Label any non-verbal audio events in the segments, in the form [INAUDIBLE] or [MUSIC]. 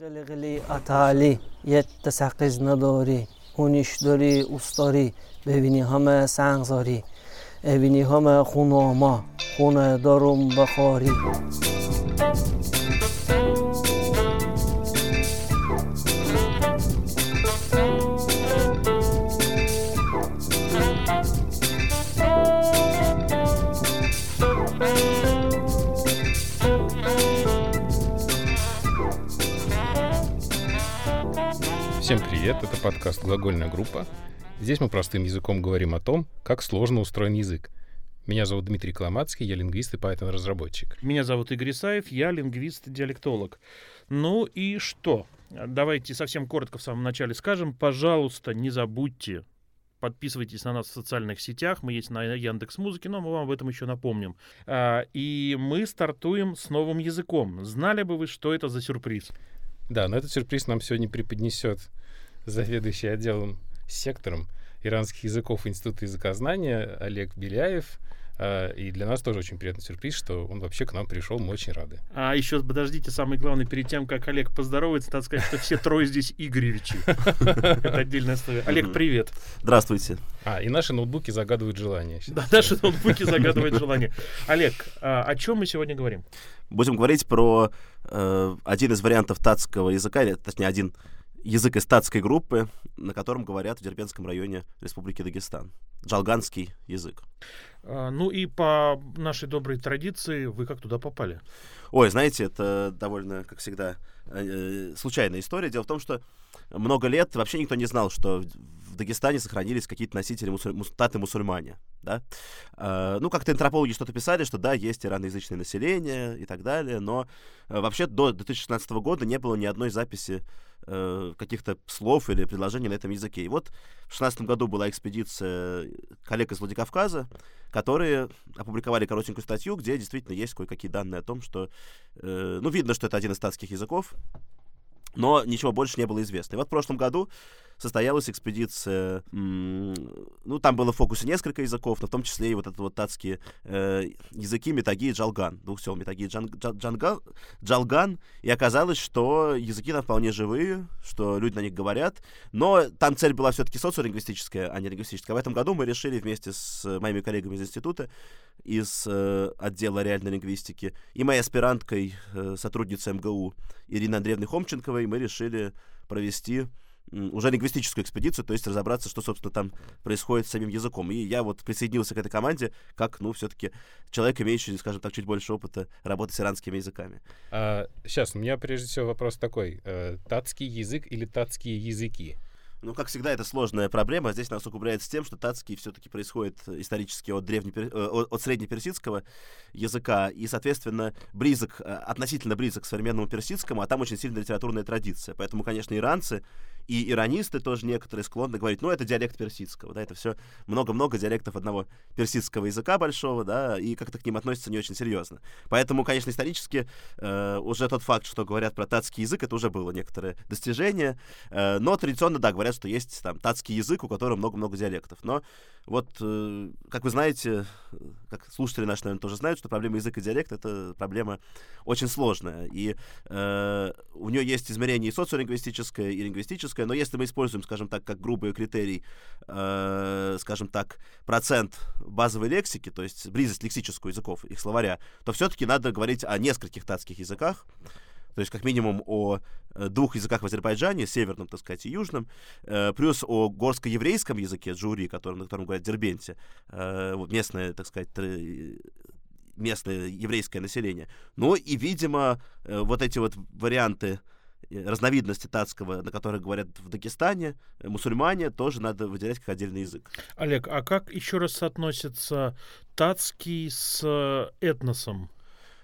غلی اتالی یه تسقیز نداری هونیش داری استاری ببینی همه سنگزاری ببینی همه خوناما خونه دارم بخاری. Привет, это подкаст «Глагольная группа». Здесь мы простым языком говорим о том, как сложно устроен язык. Меня зовут Дмитрий Коломацкий, я лингвист и Python-разработчик. Меня зовут Игорь Исаев, я лингвист-диалектолог. Ну и что? Давайте совсем коротко в самом начале скажем. Пожалуйста, не забудьте подписывайтесь на нас в социальных сетях. Мы есть на Яндекс Музыке, но мы вам об этом еще напомним. А, и мы стартуем с новым языком. Знали бы вы, что это за сюрприз? Да, но этот сюрприз нам сегодня преподнесет заведующий отделом сектором иранских языков Института языкознания Олег Беляев. А, и для нас тоже очень приятный сюрприз, что он вообще к нам пришел, мы очень рады. А еще подождите, самое главное, перед тем, как Олег поздоровается, надо сказать, что все трое здесь Игоревичи. [LAUGHS] Это отдельная история. Олег, привет. Здравствуйте. А, и наши ноутбуки загадывают желание. Да, наши ноутбуки загадывают желание. Олег, а, о чем мы сегодня говорим? Будем говорить про э, один из вариантов татского языка, или, точнее, один язык из татской группы, на котором говорят в Дербенском районе Республики Дагестан. Джалганский язык. А, ну и по нашей доброй традиции, вы как туда попали? Ой, знаете, это довольно, как всегда, э, случайная история. Дело в том, что много лет вообще никто не знал, что в Дагестане сохранились какие-то носители мусуль... таты-мусульмане. Да? Э, ну, как-то антропологи что-то писали, что да, есть ираноязычное население и так далее, но э, вообще до 2016 года не было ни одной записи э, каких-то слов или предложений на этом языке. И вот в 2016 году была экспедиция коллег из Владикавказа, которые опубликовали коротенькую статью, где действительно есть кое-какие данные о том, что, э, ну, видно, что это один из статских языков, но ничего больше не было известно. И вот в прошлом году состоялась экспедиция, ну, там было в фокусе несколько языков, но в том числе и вот это вот татские э, языки Метаги и Джалган, двух сел Метаги и Джалган, и оказалось, что языки там вполне живые, что люди на них говорят, но там цель была все-таки социолингвистическая, а не лингвистическая. В этом году мы решили вместе с моими коллегами из института, из э, отдела реальной лингвистики, и моей аспиранткой, э, сотрудницей МГУ Ириной Андреевной Хомченковой, мы решили провести уже лингвистическую экспедицию, то есть разобраться, что, собственно, там происходит с самим языком. И я вот присоединился к этой команде, как, ну, все-таки человек, имеющий, скажем так, чуть больше опыта работы с иранскими языками. А, сейчас, у меня прежде всего вопрос такой. Э, татский язык или татские языки? Ну, как всегда, это сложная проблема. Здесь нас усугубляется тем, что татский все-таки происходит исторически от, древне, э, от среднеперсидского языка и, соответственно, близок, э, относительно близок к современному персидскому, а там очень сильная литературная традиция. Поэтому, конечно, иранцы и иронисты тоже некоторые склонны говорить, ну, это диалект персидского, да, это все много-много диалектов одного персидского языка большого, да, и как-то к ним относятся не очень серьезно. Поэтому, конечно, исторически э, уже тот факт, что говорят про татский язык, это уже было некоторое достижение, э, но традиционно, да, говорят, что есть там татский язык, у которого много-много диалектов. Но вот, э, как вы знаете, как слушатели наши, наверное, тоже знают, что проблема языка и диалекта — это проблема очень сложная. И э, у нее есть измерение и социолингвистическое, и лингвистическое, но если мы используем, скажем так, как грубый критерий, э, скажем так, процент базовой лексики, то есть близость лексическую языков, их словаря, то все-таки надо говорить о нескольких татских языках, то есть как минимум о э, двух языках в Азербайджане, северном, так сказать, и южном, э, плюс о горско-еврейском языке джури, который, на котором говорят дербенте, э, местное, так сказать, местное еврейское население. Ну и, видимо, вот эти вот варианты разновидности татского, на которых говорят в Дагестане, мусульмане, тоже надо выделять как отдельный язык. Олег, а как еще раз соотносится татский с этносом?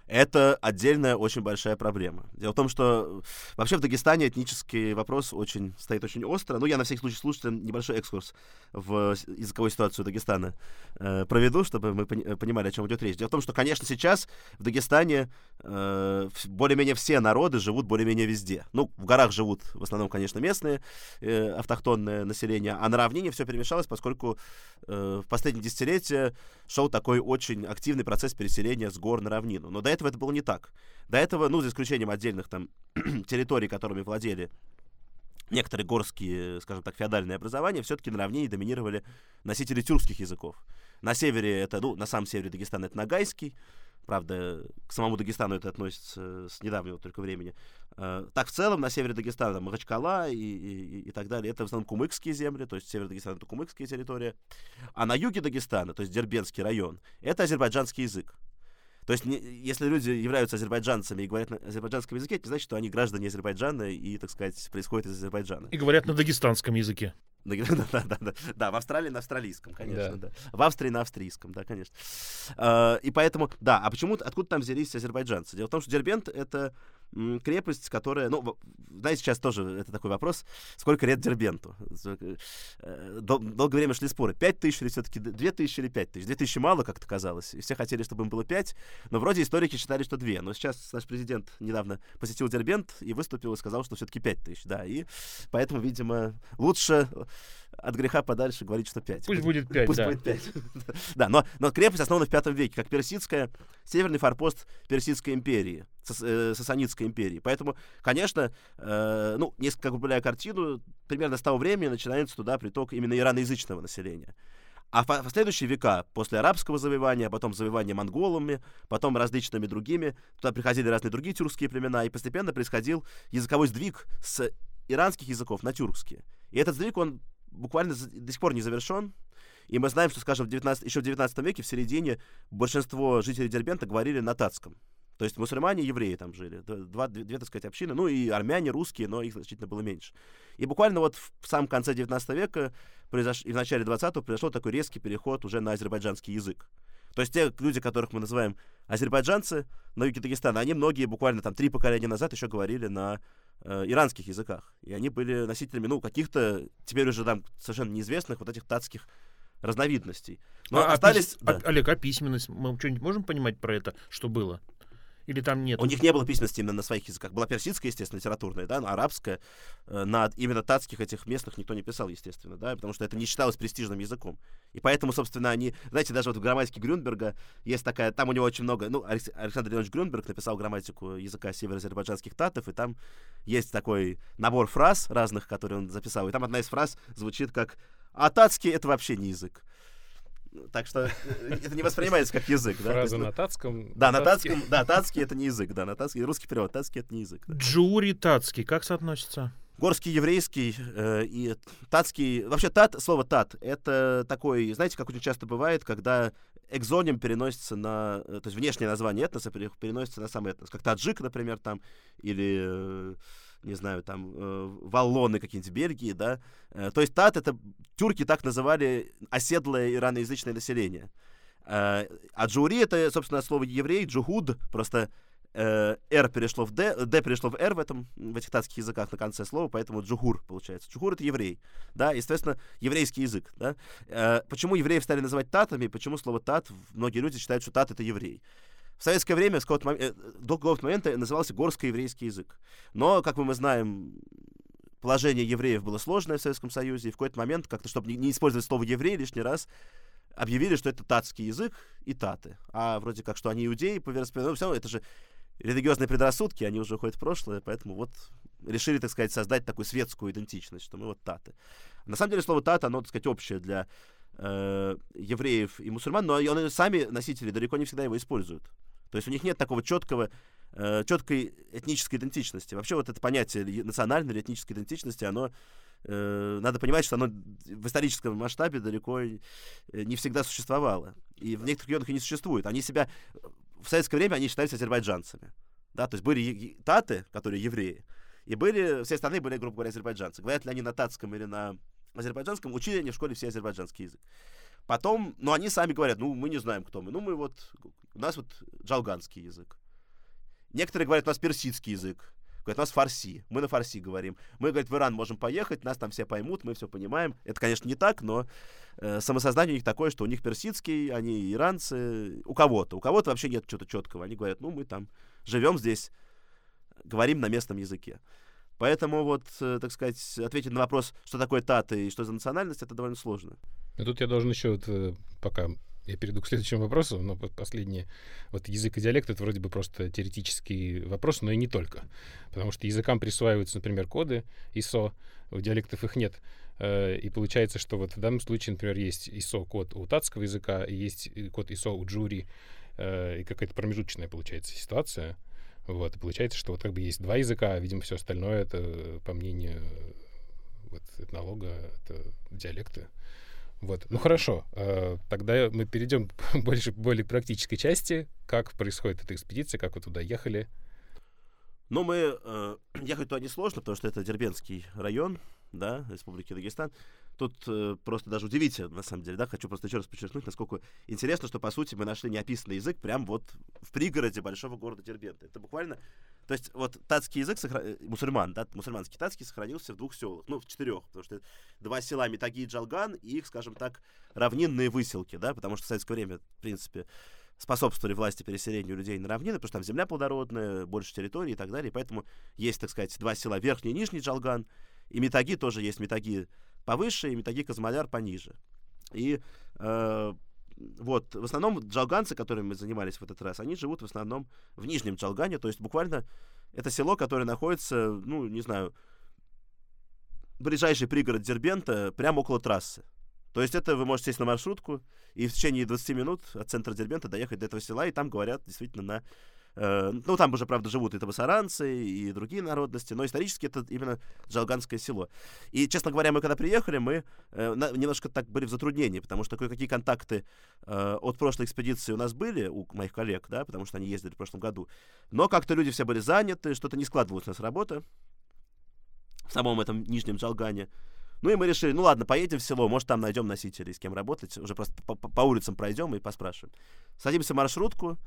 Это отдельная очень большая проблема. Дело в том, что вообще в Дагестане этнический вопрос очень, стоит очень остро. Ну, я на всякий случай слушателям небольшой экскурс в языковую ситуацию Дагестана э, проведу, чтобы мы понимали, о чем идет речь. Дело в том, что, конечно, сейчас в Дагестане э, более-менее все народы живут более-менее везде. Ну, в горах живут в основном, конечно, местные э, автохтонное население, а на равнине все перемешалось, поскольку э, в последние десятилетия шел такой очень активный процесс переселения с гор на равнину. Но до этого это было не так. До этого, ну, за исключением отдельных там [CLEARS THROAT] территорий, которыми владели некоторые горские, скажем так, феодальные образования, все-таки на равнине доминировали носители тюркских языков. На севере это, ну, на самом севере Дагестана это нагайский, правда, к самому Дагестану это относится с недавнего только времени. Э, так, в целом, на севере Дагестана Махачкала и, и, и так далее, это в основном кумыкские земли, то есть север Дагестана это кумыкская территория. А на юге Дагестана, то есть Дербенский район, это азербайджанский язык. То есть, не, если люди являются азербайджанцами и говорят на азербайджанском языке, это не значит, что они граждане Азербайджана и, так сказать, происходят из Азербайджана. И говорят на дагестанском языке. [LAUGHS] Да, да, да, да, да, в Австралии на австралийском, конечно, да. да. В Австрии на австрийском, да, конечно. Uh, и поэтому, да, а почему, откуда там взялись азербайджанцы? Дело в том, что Дербент — это крепость, которая, ну, знаете, сейчас тоже это такой вопрос, сколько лет Дербенту? Э, дол- долгое время шли споры, 5 тысяч или все-таки 2 тысячи или 5 тысяч? 2 тысячи мало как-то казалось, и все хотели, чтобы им было 5, но вроде историки считали, что 2, но сейчас наш президент недавно посетил Дербент и выступил и сказал, что все-таки 5 тысяч, да, и поэтому, видимо, лучше от греха подальше говорить, что 5. Пусть будет 5, Пусть да. будет 5. [LAUGHS] да, но, но крепость основана в пятом веке, как персидская, северный форпост Персидской империи, э, Сасанидской империи. Поэтому, конечно, э, ну, несколько гуляя картину, примерно с того времени начинается туда приток именно ираноязычного населения. А в последующие века, после арабского завоевания, а потом завоевания монголами, потом различными другими, туда приходили разные другие тюркские племена, и постепенно происходил языковой сдвиг с иранских языков на тюркские. И этот сдвиг, он буквально до сих пор не завершен. И мы знаем, что, скажем, в 19, еще в 19 веке, в середине, большинство жителей Дербента говорили на татском. То есть мусульмане и евреи там жили. Два, две, две, так сказать, общины. Ну и армяне, русские, но их значительно было меньше. И буквально вот в самом конце 19 века произош... и в начале 20-го произошел такой резкий переход уже на азербайджанский язык. То есть те люди, которых мы называем азербайджанцы на юге Дагестана, они многие буквально там три поколения назад еще говорили на э, иранских языках. И они были носителями, ну, каких-то, теперь уже там совершенно неизвестных вот этих татских разновидностей. Но а, остались... А, да. а, Олег, а письменность? Мы что-нибудь можем понимать про это, что было? Или там нет? У них не было письменности именно на своих языках. Была персидская, естественно, литературная, да, но арабская. Э, на именно татских этих местных никто не писал, естественно, да, потому что это не считалось престижным языком. И поэтому, собственно, они... Знаете, даже вот в грамматике Грюнберга есть такая... Там у него очень много... Ну, Алекс... Александр Леонович Грюнберг написал грамматику языка североазербайджанских татов, и там есть такой набор фраз разных, которые он записал. И там одна из фраз звучит как «А татский — это вообще не язык». Так что э, это не воспринимается как язык. Да? Фраза есть, на ну, татском. Да, на татском, да, татский это не язык, да, на татский, русский перевод, татский это не язык. Да. Джури татский, как соотносится? Горский еврейский э, и татский, вообще тат, слово тат, это такой, знаете, как очень часто бывает, когда экзоним переносится на, э, то есть внешнее название этноса переносится на сам этнос, как таджик, например, там, или э, не знаю, там, э, валлоны какие-нибудь Бельгии, да. Э, то есть тат — это тюрки так называли оседлое ираноязычное население. Э, а джури — это, собственно, слово еврей, джухуд, просто э, «р» перешло в «д», «д» перешло в «р» в, этом, в этих татских языках на конце слова, поэтому джухур получается. Джухур — это еврей, да, и, соответственно, еврейский язык, да. Э, почему евреев стали называть татами, почему слово «тат», многие люди считают, что «тат» — это еврей. В советское время, с какого-то момента, до какого-то момента назывался горско-еврейский язык. Но, как мы знаем, положение евреев было сложное в Советском Союзе, и в какой-то момент, как-то, чтобы не использовать слово «еврей» лишний раз, объявили, что это татский язык и таты. А вроде как, что они иудеи по вероисповеданию, все равно это же религиозные предрассудки, они уже уходят в прошлое, поэтому вот решили, так сказать, создать такую светскую идентичность, что мы вот таты. На самом деле слово тата, оно, так сказать, общее для э, евреев и мусульман, но сами носители далеко не всегда его используют. То есть у них нет такого четкого, э, четкой этнической идентичности. Вообще вот это понятие национальной или этнической идентичности, оно э, надо понимать, что оно в историческом масштабе далеко не всегда существовало. И в некоторых регионах и не существует. Они себя... В советское время они считались азербайджанцами. Да? То есть были таты, которые евреи, и были, все остальные были, грубо говоря, азербайджанцы. Говорят ли они на татском или на азербайджанском, учили они в школе все азербайджанский язык. Потом, ну, они сами говорят, ну, мы не знаем, кто мы. Ну, мы вот, у нас вот джалганский язык. Некоторые говорят, у нас персидский язык. Говорят, у нас фарси. Мы на фарси говорим. Мы, говорит, в Иран можем поехать, нас там все поймут, мы все понимаем. Это, конечно, не так, но э, самосознание у них такое, что у них персидский, они иранцы. У кого-то. У кого-то вообще нет чего-то четкого. Они говорят, ну, мы там живем здесь, говорим на местном языке. Поэтому вот, э, так сказать, ответить на вопрос, что такое таты и что за национальность, это довольно сложно. Но тут я должен еще, вот, э, пока я перейду к следующему вопросу, но последнее. Вот язык и диалект — это вроде бы просто теоретический вопрос, но и не только. Потому что языкам присваиваются, например, коды ISO, у диалектов их нет. Э, и получается, что вот в данном случае, например, есть ISO-код у татского языка, есть код ISO у джури, э, и какая-то промежуточная получается ситуация. Вот, и получается, что вот как бы есть два языка, а, видимо, все остальное это, по мнению вот, этнолога, это диалекты. Вот. Ну хорошо, э, тогда мы перейдем [LAUGHS] больше более практической части. Как происходит эта экспедиция, как вы туда ехали? Ну, мы э, [CLEARS THROAT] ехать туда несложно, потому что это Дербенский район, да, Республики Дагестан. Тут э, просто даже удивительно, на самом деле, да, хочу просто еще раз подчеркнуть, насколько интересно, что, по сути, мы нашли неописанный язык прямо вот в пригороде большого города Дербента. Это буквально... То есть вот татский язык, сохра... Э, мусульман, да, мусульманский татский сохранился в двух селах, ну, в четырех, потому что два села Метаги и Джалган и их, скажем так, равнинные выселки, да, потому что в советское время, в принципе, способствовали власти переселению людей на равнины, потому что там земля плодородная, больше территории и так далее. И поэтому есть, так сказать, два села, Верхний и Нижний Джалган, и Метаги тоже есть Метаги повыше и Метаги Казмаляр пониже. И э, вот, в основном джалганцы, которыми мы занимались в этот раз, они живут в основном в Нижнем Джалгане, то есть буквально это село, которое находится, ну, не знаю, ближайший пригород Дербента, прямо около трассы. То есть это вы можете сесть на маршрутку и в течение 20 минут от центра Дербента доехать до этого села, и там говорят действительно на ну, там уже, правда, живут и табасаранцы, и другие народности, но исторически это именно Джалганское село. И, честно говоря, мы когда приехали, мы э, немножко так были в затруднении, потому что кое-какие контакты э, от прошлой экспедиции у нас были, у моих коллег, да, потому что они ездили в прошлом году. Но как-то люди все были заняты, что-то не складывалось у нас работа в самом этом Нижнем Джалгане. Ну и мы решили, ну ладно, поедем в село, может там найдем носителей, с кем работать, уже просто по, по улицам пройдем и поспрашиваем. Садимся в маршрутку,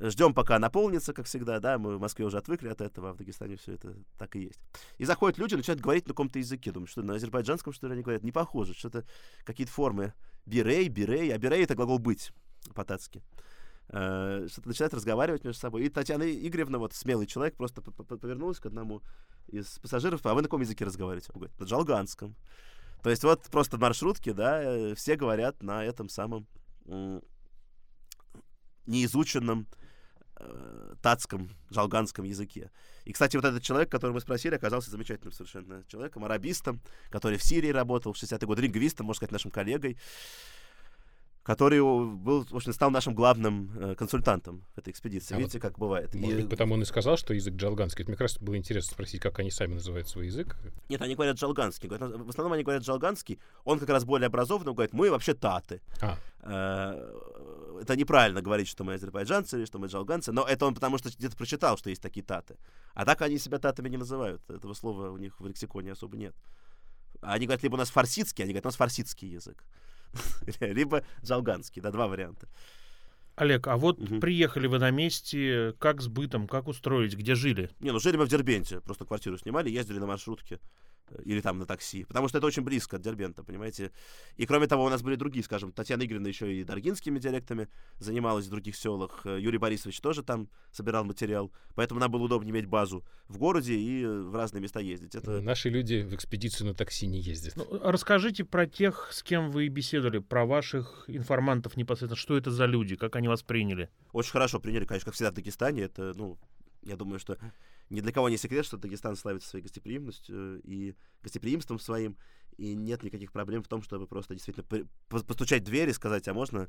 Ждем, пока наполнится, как всегда, да, мы в Москве уже отвыкли от этого, а в Дагестане все это так и есть. И заходят люди, начинают говорить на каком-то языке. Думаю, что на азербайджанском, что ли, они говорят? Не похоже, что-то какие-то формы. Бирей, бирей, а бирей — это глагол «быть» по-татски. Uh, что-то начинают разговаривать между собой. И Татьяна Игоревна, вот смелый человек, просто повернулась к одному из пассажиров, а вы на каком языке разговариваете? Он говорит, на джалганском. То есть вот просто в маршрутке, да, э, все говорят на этом самом неизученном э, татском, жалганском языке. И, кстати, вот этот человек, которого мы спросили, оказался замечательным совершенно человеком, арабистом, который в Сирии работал в 60-е годы, лингвистом, можно сказать, нашим коллегой который был, в общем, стал нашим главным э, консультантом этой экспедиции. А Видите, вот, как бывает. Может и... быть, потому он и сказал, что язык джалганский. Это мне как раз было интересно спросить, как они сами называют свой язык. Нет, они говорят джалганский. В основном они говорят джалганский. Он как раз более образованный, он говорит, мы вообще таты. А. Э, это неправильно говорить, что мы азербайджанцы или что мы джалганцы, но это он потому что где-то прочитал, что есть такие таты. А так они себя татами не называют. Этого слова у них в лексиконе особо нет. Они говорят, либо у нас фарсидский, они говорят, у нас фарсидский язык. [LAUGHS] либо Джалганский, да, два варианта. Олег, а вот угу. приехали вы на месте, как с бытом, как устроить, где жили? Не, ну жили мы в Дербенте, просто квартиру снимали, ездили на маршрутке или там на такси, потому что это очень близко от Дербента, понимаете. И кроме того, у нас были другие, скажем, Татьяна Игоревна еще и даргинскими диалектами занималась в других селах, э, Юрий Борисович тоже там собирал материал, поэтому нам было удобнее иметь базу в городе и в разные места ездить. Это... Наши люди в экспедицию на такси не ездят. Ну, расскажите про тех, с кем вы беседовали, про ваших информантов непосредственно, что это за люди, как они вас приняли? Очень хорошо приняли, конечно, как всегда в Дагестане, это, ну, я думаю, что ни для кого не секрет, что Дагестан славится своей гостеприимностью и гостеприимством своим, и нет никаких проблем в том, чтобы просто действительно постучать в дверь и сказать, а можно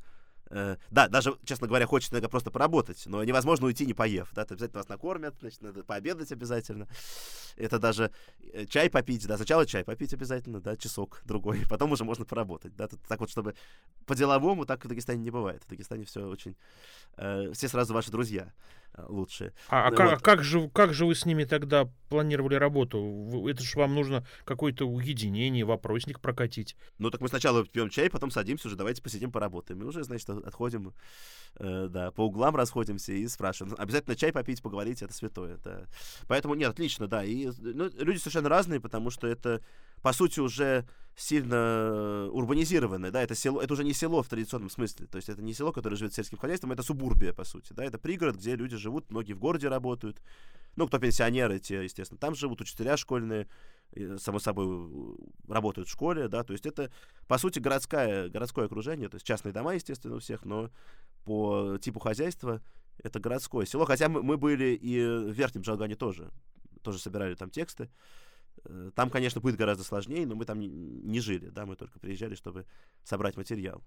Э, да, даже, честно говоря, хочется иногда просто поработать, но невозможно уйти, не поев. Да, ты обязательно вас накормят, значит, надо пообедать обязательно. Это даже э, чай попить, да, сначала чай попить обязательно, да, часок другой, [LAUGHS] потом уже можно поработать. Да, так вот, чтобы по-деловому так в Дагестане не бывает. В Дагестане все очень... Э, все сразу ваши друзья лучшие. А, а, как, а как, же, как же вы с ними тогда планировали работу? Это же вам нужно какое-то уединение, вопросник прокатить. Ну, так мы сначала пьем чай, потом садимся уже, давайте посидим, поработаем. И уже, значит, отходим, э, да, по углам расходимся и спрашиваем. Обязательно чай попить, поговорить, это святое, да. Поэтому, нет, отлично, да. И ну, люди совершенно разные, потому что это по сути, уже сильно урбанизированное, да, это село, это уже не село в традиционном смысле, то есть это не село, которое живет сельским хозяйством, это субурбия, по сути, да, это пригород, где люди живут, многие в городе работают, ну, кто пенсионеры, те, естественно, там живут, учителя школьные, само собой, работают в школе, да, то есть это, по сути, городское, городское окружение, то есть частные дома, естественно, у всех, но по типу хозяйства это городское село, хотя мы, мы были и в Верхнем Джалгане тоже, тоже собирали там тексты, там, конечно, будет гораздо сложнее, но мы там не жили, да, мы только приезжали, чтобы собрать материал.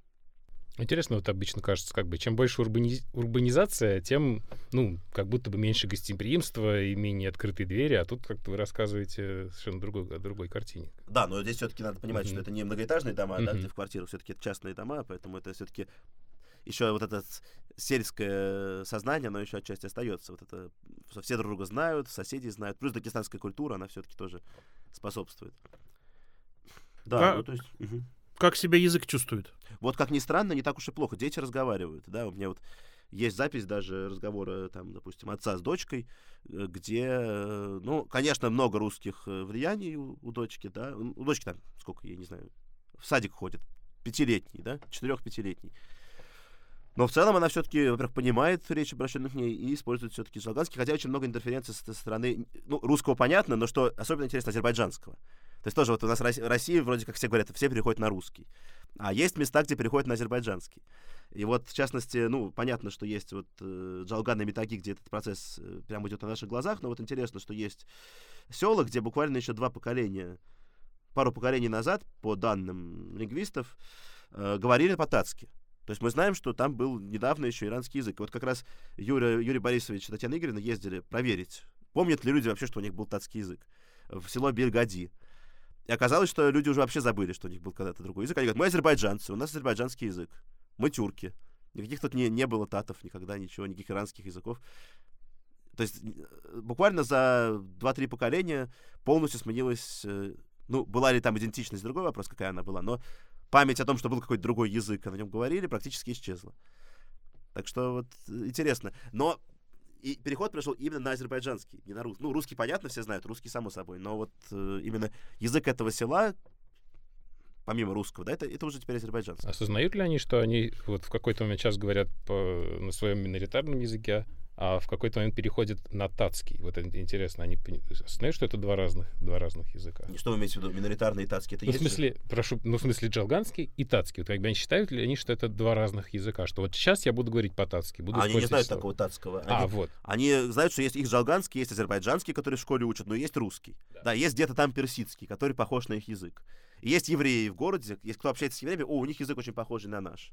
Интересно, вот обычно кажется, как бы, чем больше урбани... урбанизация, тем, ну, как будто бы меньше гостеприимства и менее открытые двери, а тут как-то вы рассказываете совершенно другой, о другой картине. Да, но здесь все-таки надо понимать, mm-hmm. что это не многоэтажные дома, mm-hmm. да, где в квартирах, все-таки это частные дома, поэтому это все-таки еще вот это сельское сознание, оно еще отчасти остается. Вот это все друг друга знают, соседи знают. Плюс дагестанская культура, она все-таки тоже способствует. Да, как, ну, то есть... Угу. Как себя язык чувствует? Вот как ни странно, не так уж и плохо. Дети разговаривают, да, у меня вот есть запись даже разговора, там, допустим, отца с дочкой, э, где, э, ну, конечно, много русских э, влияний у, у дочки, да, у дочки там, сколько, я не знаю, в садик ходит, пятилетний, да, четырех-пятилетний. Но в целом она все-таки, во-первых, понимает речь обращенных к ней и использует все-таки слоганский, хотя очень много интерференций со стороны, ну, русского понятно, но что особенно интересно, азербайджанского. То есть тоже вот у нас Россия, вроде как все говорят, все переходят на русский. А есть места, где переходят на азербайджанский. И вот, в частности, ну, понятно, что есть вот э, Джалган и Метаги, где этот процесс э, прямо идет на наших глазах, но вот интересно, что есть села, где буквально еще два поколения, пару поколений назад, по данным лингвистов, э, говорили по-татски. То есть мы знаем, что там был недавно еще иранский язык. И вот как раз Юрий, Юрий Борисович и Татьяна Игоревна ездили проверить, помнят ли люди вообще, что у них был татский язык в село Бельгади. И оказалось, что люди уже вообще забыли, что у них был когда-то другой язык. Они говорят, мы азербайджанцы, у нас азербайджанский язык, мы тюрки. Никаких тут не, не было татов никогда, ничего, никаких иранских языков. То есть э, буквально за 2-3 поколения полностью сменилась... Э, ну, была ли там идентичность, другой вопрос, какая она была, но память о том, что был какой-то другой язык, а на нем говорили, практически исчезла. Так что вот интересно. Но и переход прошел именно на азербайджанский, не на русский. Ну, русский, понятно, все знают, русский, само собой. Но вот э, именно язык этого села, помимо русского, да, это, это уже теперь азербайджанский. Осознают ли они, что они вот в какой-то момент сейчас говорят по, на своем миноритарном языке, а в какой-то момент переходит на татский. Вот это интересно, они знают, что это два разных, два разных языка. Что вы имеете в виду? Миноритарный и татский? Это ну, есть в смысле, же? прошу, ну, в смысле джалганский и татский. Вот как бы они считают ли они, что это два разных языка? Что вот сейчас я буду говорить по-татски, буду а Они не знают слово. такого татского. А, они, а, вот. Они знают, что есть их джалганский, есть азербайджанский, который в школе учат, но есть русский. Да, да есть где-то там персидский, который похож на их язык. И есть евреи в городе, есть кто общается с евреями, о, у них язык очень похожий на наш.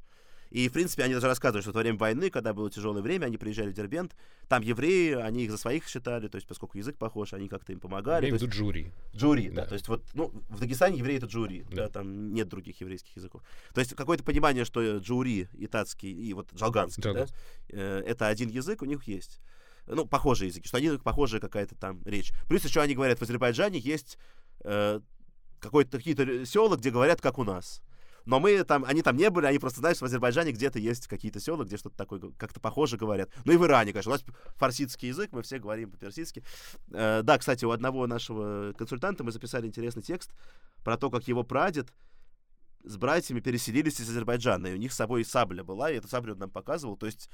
И, в принципе, они даже рассказывают, что во время войны, когда было тяжелое время, они приезжали в Дербент, там евреи, они их за своих считали, то есть, поскольку язык похож, они как-то им помогали. Я имею джури. Джури, да. да. То есть, вот, ну, в Дагестане евреи — это джури, да. да, там нет других еврейских языков. То есть, какое-то понимание, что джури, и татский и вот джалганский, Джалганский. да, э, это один язык у них есть ну, похожие языки, что они похожая какая-то там речь. Плюс еще они говорят, в Азербайджане есть э, какой-то какие-то села, где говорят, как у нас. Но мы там, они там не были, они просто знают, что в Азербайджане где-то есть какие-то села, где что-то такое как-то похоже говорят. Ну и в Иране, конечно. У нас фарсидский язык, мы все говорим по-персидски. Э, да, кстати, у одного нашего консультанта мы записали интересный текст про то, как его прадед с братьями переселились из Азербайджана, и у них с собой сабля была, и эту саблю он нам показывал. То есть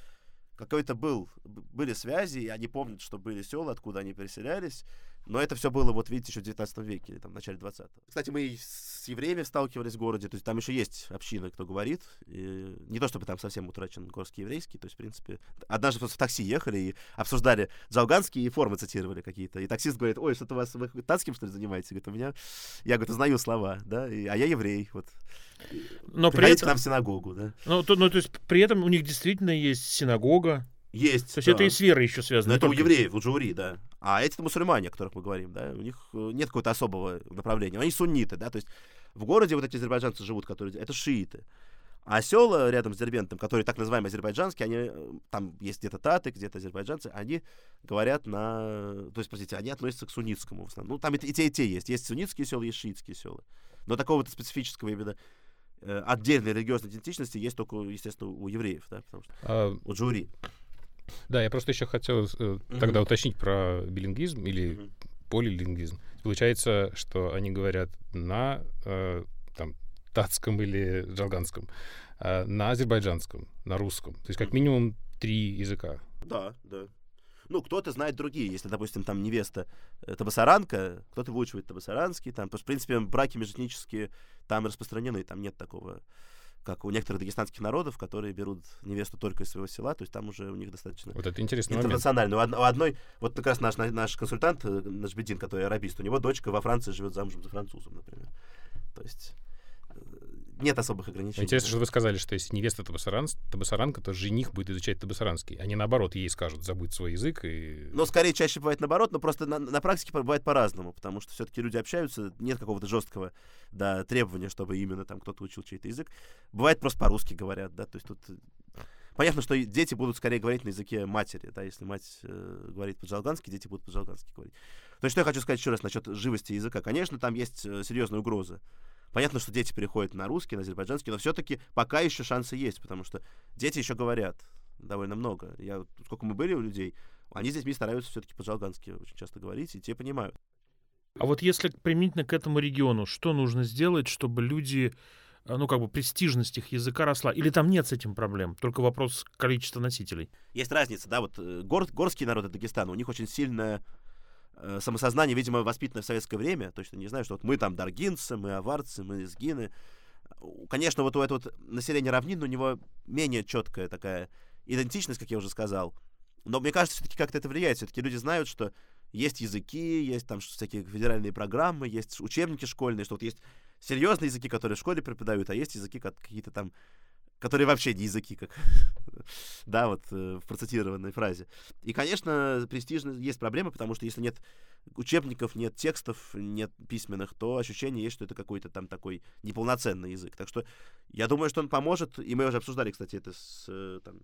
какой-то был, были связи, и они помнят, что были села, откуда они переселялись, но это все было, вот видите, еще в 19 веке, или там в начале 20-го. Кстати, мы и с евреями сталкивались в городе, то есть там еще есть община, кто говорит. И не то, чтобы там совсем утрачен горский еврейский, то есть, в принципе... Однажды просто в такси ехали и обсуждали джалганские формы цитировали какие-то. И таксист говорит, ой, что-то у вас, вы татским, что ли, занимаетесь? Говорит, у меня... Я, говорит, узнаю слова, да, и, а я еврей, вот. Но при этом... к нам в синагогу, да. Ну, то, ну, то есть при этом у них действительно есть синагога, есть. То есть да. это и с верой еще связано. Но это только... у евреев, у джури, да. А эти мусульмане, о которых мы говорим, да, у них э, нет какого-то особого направления. Они сунниты, да, то есть в городе вот эти азербайджанцы живут, которые, это шииты. А села рядом с Дербентом, которые так называемые азербайджанские, они, э, там есть где-то таты, где-то азербайджанцы, они говорят на... То есть, простите, они относятся к суннитскому в основном. Ну, там и, и те, и те есть. Есть суннитские села, есть шиитские села. Но такого-то специфического именно э, отдельной религиозной идентичности есть только, естественно, у евреев, да, потому что а... у джури. Да, я просто еще хотел э, тогда уточнить про билингвизм или полилингвизм. Получается, что они говорят на э, там, татском или джалганском, э, на азербайджанском, на русском. То есть как минимум три языка. Да, да. Ну, кто-то знает другие. Если, допустим, там невеста э, табасаранка, кто-то выучивает табасаранский, там, потому что, в принципе, браки межэтнические там распространены, там нет такого, как у некоторых дагестанских народов, которые берут невесту только из своего села, то есть там уже у них достаточно Вот это интересный интернационально. У од- у одной, вот как раз наш, наш консультант, э, наш Бедин, который арабист, у него дочка во Франции живет замужем за французом, например. То есть нет особых ограничений. Интересно, что вы сказали, что если невеста табасаран, табасаранка, то жених будет изучать табасаранский. Они наоборот ей скажут, забудь свой язык и... Но скорее чаще бывает наоборот, но просто на, на практике бывает по-разному, потому что все-таки люди общаются, нет какого-то жесткого да, требования, чтобы именно там кто-то учил чей-то язык. Бывает просто по-русски говорят, да, то есть тут... э, Понятно, что дети будут скорее говорить на языке матери, да, если мать э, говорит по-джалгански, дети будут по-джалгански говорить. То есть что я хочу сказать еще раз насчет живости языка. Конечно, там есть э, серьезная угроза. Понятно, что дети переходят на русский, на азербайджанский, но все-таки пока еще шансы есть, потому что дети еще говорят довольно много. Я, сколько мы были у людей, они с детьми стараются все-таки по-джалгански очень часто говорить, и те понимают. А вот если применительно к этому региону, что нужно сделать, чтобы люди, э, ну, как бы престижность их языка росла? Или там нет с этим проблем? Только вопрос количества носителей. Есть разница, да, вот э, гор- горские народы Дагестана, у них очень сильное э, самосознание, видимо, воспитанное в советское время, точно не знаю, что вот мы там даргинцы, мы аварцы, мы изгины. Конечно, вот у этого населения равнин, у него менее четкая такая идентичность, как я уже сказал. Но мне кажется, все-таки как-то это влияет. Все-таки люди знают, что есть языки, есть там всякие федеральные программы, есть учебники школьные, что вот есть серьезные языки, которые в школе преподают, а есть языки как какие-то там, которые вообще не языки, как [LAUGHS] да, вот э, в процитированной фразе. И, конечно, престижно есть проблема, потому что если нет учебников, нет текстов, нет письменных, то ощущение есть, что это какой-то там такой неполноценный язык. Так что я думаю, что он поможет, и мы уже обсуждали, кстати, это с, э, там,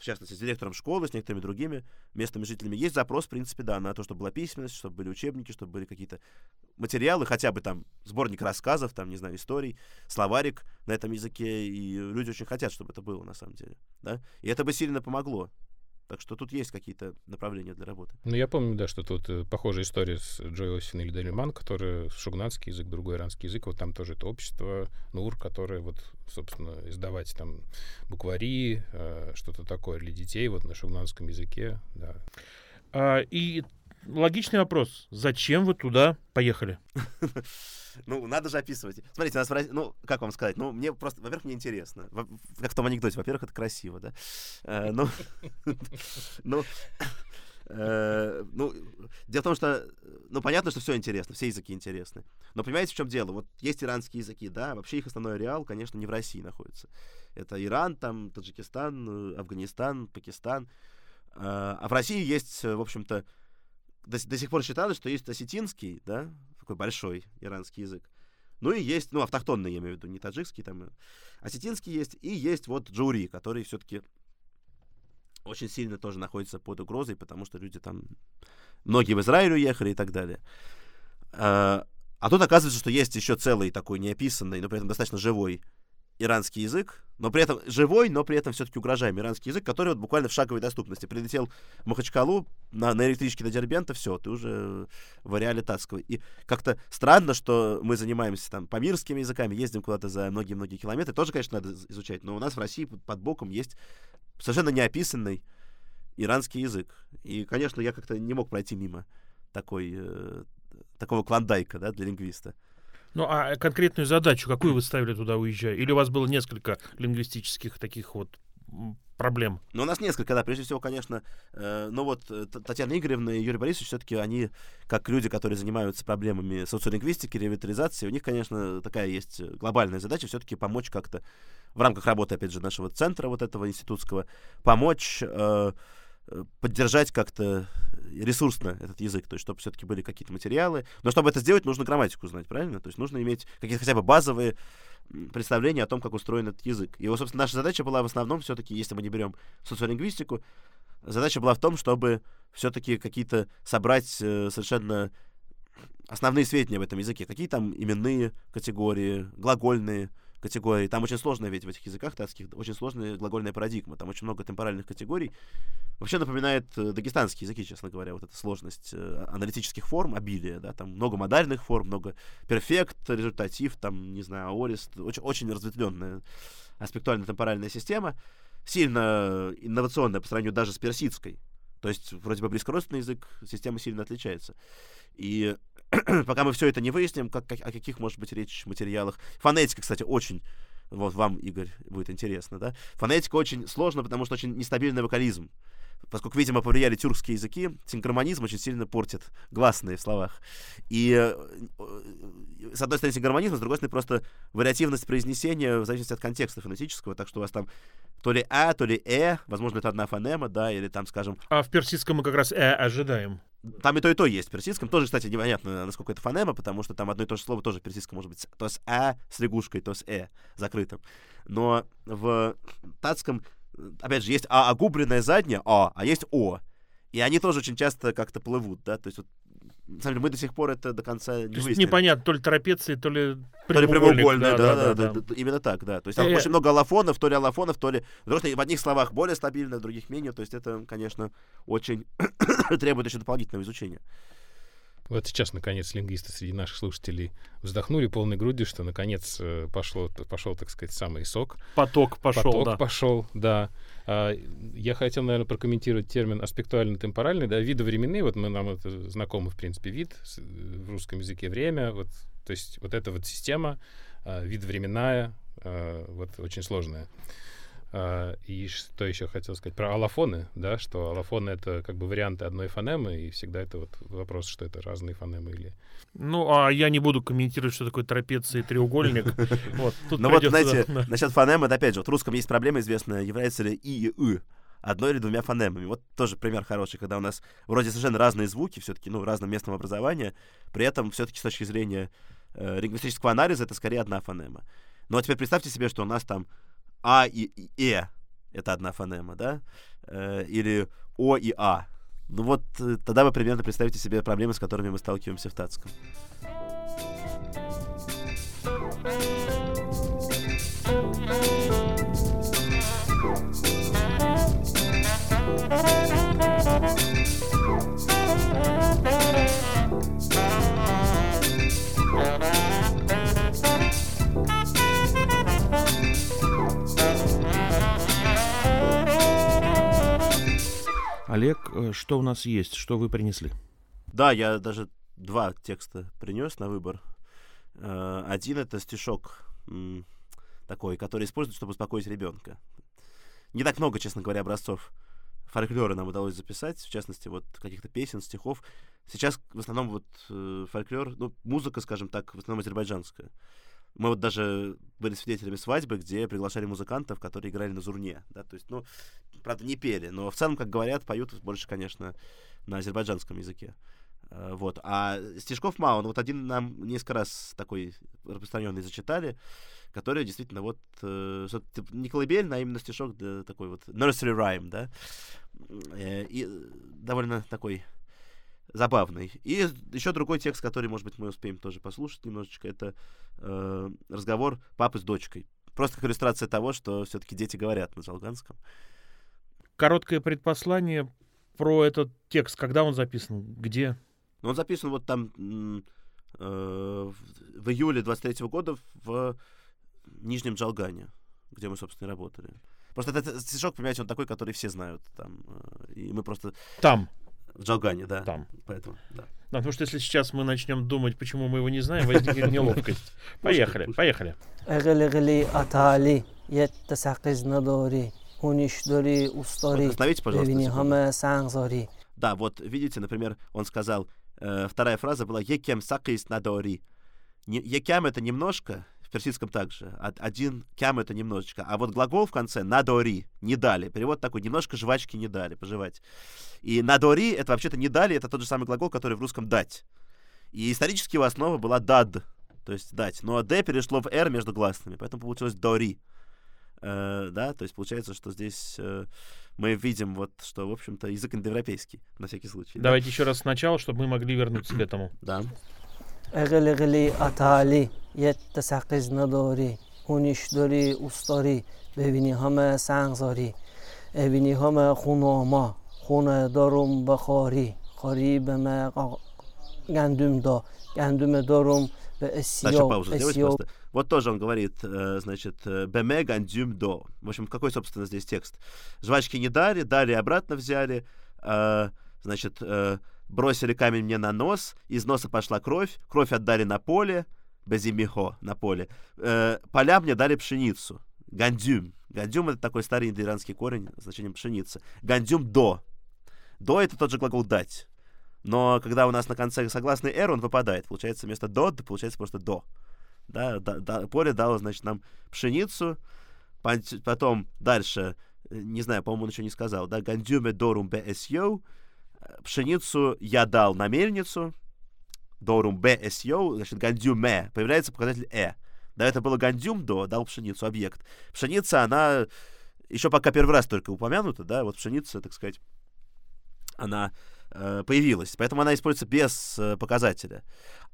в частности, с директором школы, с некоторыми другими местными жителями. Есть запрос, в принципе, да, на то, чтобы была письменность, чтобы были учебники, чтобы были какие-то материалы, хотя бы там сборник рассказов, там, не знаю, историй, словарик на этом языке, и люди очень хотят, чтобы это было, на самом деле, да. И это бы сильно помогло. Так что тут есть какие-то направления для работы. Ну, я помню, да, что тут э, похожая история с Джой Осин или Дельман, который шугнатский язык, другой иранский язык. Вот там тоже это общество НУР, которое вот, собственно, издавать там буквари, э, что-то такое для детей вот на шугнатском языке, да. А, и логичный вопрос. Зачем вы туда поехали? [LAUGHS] Ну, надо же описывать. Смотрите, нас в России, ну, как вам сказать, ну, мне просто, во-первых, мне интересно. Как в том анекдоте, во-первых, это красиво, да? Э, Ну, [LAUGHS] ну, [LAUGHS] э, ну, дело в том, что, ну, понятно, что все интересно, все языки интересны. Но понимаете, в чем дело? Вот есть иранские языки, да, вообще их основной ареал, конечно, не в России находится. Это Иран, там, Таджикистан, э, Афганистан, Пакистан. А в России есть, в общем-то, до, до сих пор считалось, что есть осетинский, да, такой большой иранский язык. Ну и есть, ну, автохтонный, я имею в виду, не таджикский, там, э, осетинский есть, и есть вот джури, который все-таки очень сильно тоже находится под угрозой, потому что люди там, многие в Израиль уехали и так далее. А, а тут оказывается, что есть еще целый такой неописанный, но при этом достаточно живой иранский язык, но при этом живой, но при этом все-таки угрожаемый иранский язык, который вот буквально в шаговой доступности. Прилетел в Махачкалу на, на электричке до Дербента, все, ты уже в ареале Татского. И как-то странно, что мы занимаемся там памирскими языками, ездим куда-то за многие-многие километры. Тоже, конечно, надо из- изучать, но у нас в России под боком есть совершенно неописанный иранский язык. И, конечно, я как-то не мог пройти мимо такой, э, такого клондайка да, для лингвиста. Ну, а конкретную задачу какую вы ставили туда, уезжая? Или у вас было несколько лингвистических таких вот проблем? Ну, у нас несколько, да. Прежде всего, конечно, э, ну вот э, Татьяна Игоревна и Юрий Борисович все-таки они, как люди, которые занимаются проблемами социолингвистики, ревитализации, у них, конечно, такая есть глобальная задача все-таки помочь как-то в рамках работы, опять же, нашего центра вот этого институтского, помочь э, поддержать как-то ресурсно этот язык, то есть чтобы все-таки были какие-то материалы. Но чтобы это сделать, нужно грамматику знать, правильно? То есть нужно иметь какие-то хотя бы базовые представления о том, как устроен этот язык. И, вот, собственно, наша задача была в основном все-таки, если мы не берем социолингвистику, задача была в том, чтобы все-таки какие-то собрать э, совершенно основные сведения об этом языке. Какие там именные категории, глагольные, категорий. Там очень сложная ведь в этих языках татских, очень сложная глагольная парадигма. Там очень много темпоральных категорий. Вообще напоминает э, дагестанские языки, честно говоря, вот эта сложность э, аналитических форм, обилие, да, там много модальных форм, много перфект, результатив, там, не знаю, аорист, очень, очень разветвленная аспектуально-темпоральная система, сильно инновационная по сравнению даже с персидской. То есть вроде бы близкородственный язык, система сильно отличается. И [CLEARS THROAT] пока мы все это не выясним, как, как, о каких может быть речь материалах. Фонетика, кстати, очень вот вам, Игорь, будет интересно, да? Фонетика очень сложно, потому что очень нестабильный вокализм. Поскольку, видимо, повлияли тюркские языки, синхромонизм очень сильно портит гласные в словах. И, э, с одной стороны, синхромонизм, с другой стороны, просто вариативность произнесения в зависимости от контекста фонетического. Так что у вас там то ли «а», то ли «э», возможно, это одна фонема, да, или там, скажем... А в персидском мы как раз «э» ожидаем. Там и то, и то есть в персидском. Тоже, кстати, непонятно, насколько это фонема, потому что там одно и то же слово тоже в персидском может быть то с «а» с лягушкой, то с «э» закрытым. Но в татском, опять же, есть «а» огубленное заднее «а», а есть «о». И они тоже очень часто как-то плывут, да, то есть вот на самом деле, мы до сих пор это до конца не То есть выяснили. непонятно, то ли трапеции, то ли То ли прямоугольник. прямоугольная, да, да, да, да, именно так, да. То есть там Э, очень много аллофонов, то ли аллофонов, то ли... Потому что в одних словах более стабильно, в других менее. То есть это, конечно, очень [COUGHS] требует еще дополнительного изучения. Вот сейчас, наконец, лингвисты среди наших слушателей вздохнули полной грудью, что, наконец, э, пошло, пошел, так сказать, самый сок. Поток пошел, Поток да. пошел, да. А, я хотел, наверное, прокомментировать термин аспектуально-темпоральный, да, видовременные, вот мы, нам это знакомый, в принципе, вид в русском языке время, вот, то есть вот эта вот система, а, видовременная, а, вот очень сложная. А, и что еще хотел сказать про аллофоны, да, что аллофоны — это как бы варианты одной фонемы, и всегда это вот вопрос, что это разные фонемы или... Ну, а я не буду комментировать, что такое трапеция и треугольник. [LAUGHS] Вот, тут Ну вот, знаете, насчет фонем, это опять же, вот в русском есть проблема известная, является ли и и «ы» одной или двумя фонемами. Вот тоже пример хороший, когда у нас вроде совершенно разные звуки, все-таки, ну, в разном местном образовании, при этом все-таки с точки зрения э, лингвистического анализа это скорее одна фонема. Но теперь представьте себе, что у нас там А и, Э — это одна фонема, да? Э, или О и А. Ну вот э, тогда вы примерно представите себе проблемы, с которыми мы сталкиваемся в татском. Олег, э, что у нас есть? Что вы принесли? Да, я даже два текста принес на выбор. Э, Один это стишок такой, который используют, чтобы успокоить ребенка. Не так много, честно говоря, образцов фольклора нам удалось записать, в частности, вот каких-то песен, стихов. Сейчас в основном вот э, фольклор, ну, музыка, скажем так, в основном азербайджанская. Мы вот даже были свидетелями свадьбы, где приглашали музыкантов, которые играли на зурне, да, то есть, ну, правда, не пели, но в целом, как говорят, поют больше, конечно, на азербайджанском языке. Э, Вот. А стишков мало. Но вот один нам несколько раз такой распространенный зачитали, который действительно вот э, типа не колыбельный, а именно стишок да, такой вот nursery rhyme, да. Э, И довольно такой забавный. И еще другой текст, который, может быть, мы успеем тоже послушать немножечко, это э, разговор папы с дочкой. Просто как иллюстрация того, что все-таки дети говорят на джалганском. Короткое предпослание про этот текст. Когда он записан? Где? Но он записан вот там э, в в июле 23 года в Нижнем Джалгане, где мы, собственно, и работали. Просто этот стишок, понимаете, он такой, который все знают там. э, И мы просто Там. В Джалгане, да. Там. Поэтому, да. Да, потому что если сейчас мы начнем думать, почему мы его не знаем, возникнет [LAUGHS] неловкость. Поехали, поехали. Остановите, пожалуйста. Да, вот видите, например, он сказал, э, вторая фраза была «Екем сакис надори». «Екем» — это немножко, в персидском также, один кям — это немножечко, а вот глагол в конце «надори» — «не дали». Перевод такой «немножко жвачки не дали», пожевать. И «надори» — это вообще-то «не дали», это тот же самый глагол, который в русском «дать». И исторически его основа была «дад», то есть «дать». Но «д» перешло в «р» между гласными, поэтому получилось «дори». Э, да, то есть получается, что здесь э, мы видим вот, что, в общем-то, язык индоевропейский, на всякий случай. да. Давайте еще раз сначала, чтобы мы могли вернуться к этому. Да. اغل اغلی اتالی یت سقز نداری هونیش داری اوستاری ببینی همه سنگزاری ببینی همه خوناما خونه دارم بخاری خاری به ما گندم دا گندم دارم به Дальше اسیو паузу сделать اسیو просто. Вот тоже он говорит, э, значит, э, беме гандюм до. В общем, какой, собственно, здесь текст? Жвачки не дали, дали обратно взяли, э, значит, э, бросили камень мне на нос, из носа пошла кровь, кровь отдали на поле, безимихо, на поле. Э, поля мне дали пшеницу, гандюм. Гандюм это такой старый индиранский корень с значением пшеницы. Гандюм до. До это тот же глагол дать. Но когда у нас на конце согласный «р», он выпадает. Получается вместо «до», получается просто «до». Да, да, да, поле дало, значит, нам пшеницу, потом дальше, э, не знаю, по-моему, он еще не сказал, да, гандюме дорум бсю, пшеницу я дал на мельницу, дорум бсю, значит, гандюме, появляется показатель э. Да, это было гандюм до, дал пшеницу, объект. Пшеница, она еще пока первый раз только упомянута, да, вот пшеница, так сказать, она э, появилась, поэтому она используется без э, показателя.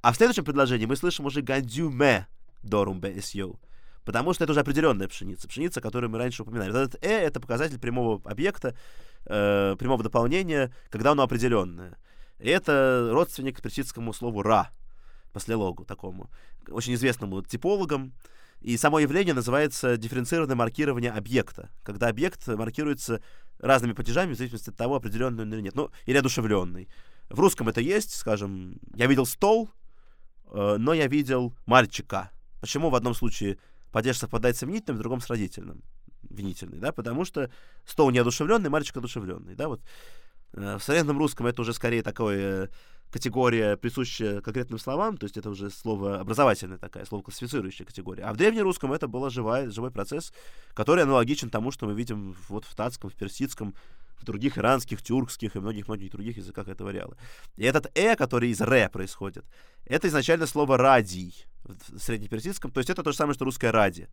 А в следующем предложении мы слышим уже гандюме дорум бсю, потому что это уже определенная пшеница, пшеница, которую мы раньше упоминали. Вот этот э это показатель прямого объекта, э, прямого дополнения, когда оно определенное. И это родственник персидскому слову ра, послелогу такому, очень известному типологам. И само явление называется дифференцированное маркирование объекта, когда объект маркируется разными падежами в зависимости от того, определенный он или нет. Ну, или одушевленный. В русском это есть, скажем, я видел стол, э, но я видел мальчика. Почему в одном случае падеж совпадает с именительным, в другом с родительным? Винительный, да, потому что стол неодушевленный, мальчик одушевленный, да, вот. Э, В современном русском это уже скорее такое категория, присущая конкретным словам, то есть это уже слово образовательная такая, слово классифицирующая категория. А в древнерусском это был живой, живой процесс, который аналогичен тому, что мы видим вот в татском, в персидском, в других иранских, тюркских и многих-многих других языках этого ареала. И этот «э», который из «ре» происходит, это изначально слово «радий» в среднеперсидском, то есть это то же самое, что русское «ради».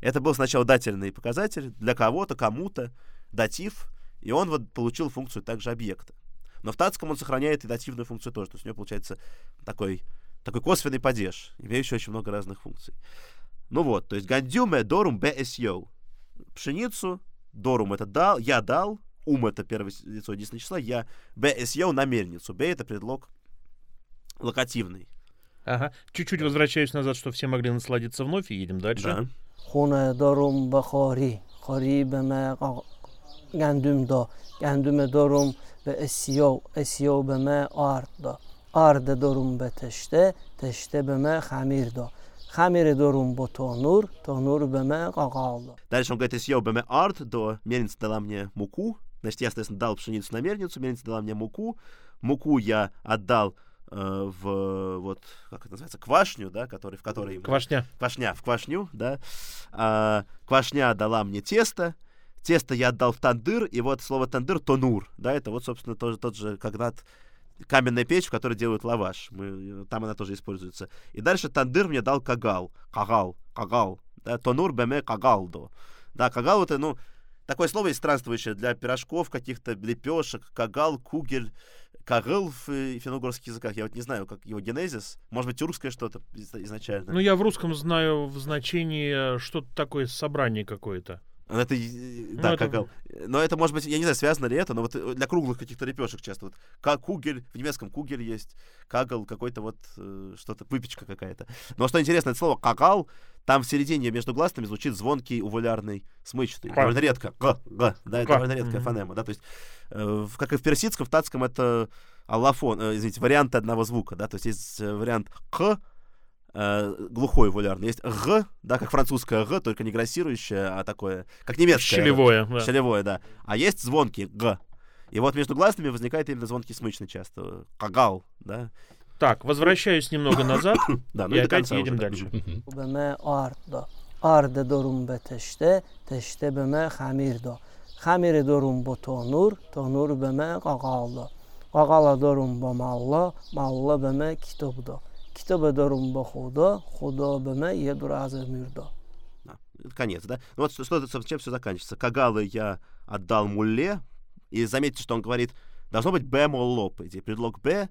Это был сначала дательный показатель для кого-то, кому-то, датив, и он вот получил функцию также объекта. Но в татском он сохраняет и дативную функцию тоже. То есть у него получается такой, такой косвенный падеж, имеющий очень много разных функций. Ну вот, то есть гандюме дорум бсю. Пшеницу, дорум это дал, я дал, ум это первое лицо единственное числа, я бсю на мельницу. Б это предлог локативный. Ага. Чуть-чуть возвращаюсь назад, что все могли насладиться вновь, и едем дальше. Да. خونه دارم بخاری خاری به ما قا- گندم دا گندم دارم به اسیو اسیو به ما آرد دا آرد دارم به تشته تشته به ما خمیر دا خمیر دارم با تانور تانور به ما قاقال دا Дальше он говорит, если я бэме арт, то мельница дала мне муку. Значит, я, соответственно, дал пшеницу на мельницу, мельница дала мне муку. Муку я отдал э, в, вот, как это называется, квашню, да, который, в которой... мы- Квашня. Квашня, в квашню, да. А, квашня дала мне тесто. Тесто я отдал в тандыр, и вот слово тандыр — тонур, да, это вот, собственно, тоже тот же когда каменная печь, в которой делают лаваш. Мы, э, там она тоже используется. И дальше тандыр мне дал кагал. Кагал. Кагал. Да, тонур беме кагалдо. Да, кагал это, ну, такое слово есть странствующее для пирожков, каких-то лепешек, кагал, кугель, кагыл в э, финно-угорских языках. Я вот не знаю, как его генезис. Может быть, тюркское что-то из- изначально. Ну, я в русском знаю в значении э, что-то такое собрание какое-то. Это, э, Ну, да, это-. Но это, может быть, я не знаю, связано ли это, но вот э, для круглых каких-то лепешек часто. Вот как кугель, в немецком кугель есть, кагал какой-то вот э, что-то, выпечка какая-то. Но что интересно, это слово кагал, там в середине между гласными звучит звонкий увулярный смычный. Га. Довольно редко. Га, га, да, это довольно редкая фонема, да, то есть э, как и в персидском, в татском это аллофон, э, извините, варианты одного звука, да, то есть есть э, вариант к, э, глухой вулярный, есть г, да, как французское г, только не грассирующее, а такое, как немецкое. «г». Щелевое. да. Щелевое, да. А есть звонкий г. И вот между гласными возникает именно звонкий смычный часто. Кагал, да. Так, возвращаюсь немного назад. [COUGHS] Да, ну И и до опять конца едем уже, да. дальше. Мгм. به ما آرد دا آرد دارم به تشته تشته به ما خمیر دا خمیر دارم با تانور تانور به ما قاقال دا قاقال دارم با مالا مالا به ما کتاب دا کتاب دارم با خدا خدا به ما یه دور از امیر دا Да. Это конец, да? Ну вот что, что, с чем все заканчивается. Кагалы я отдал мулле. И заметьте, что он говорит, должно быть б молло, по идее. Предлог б, а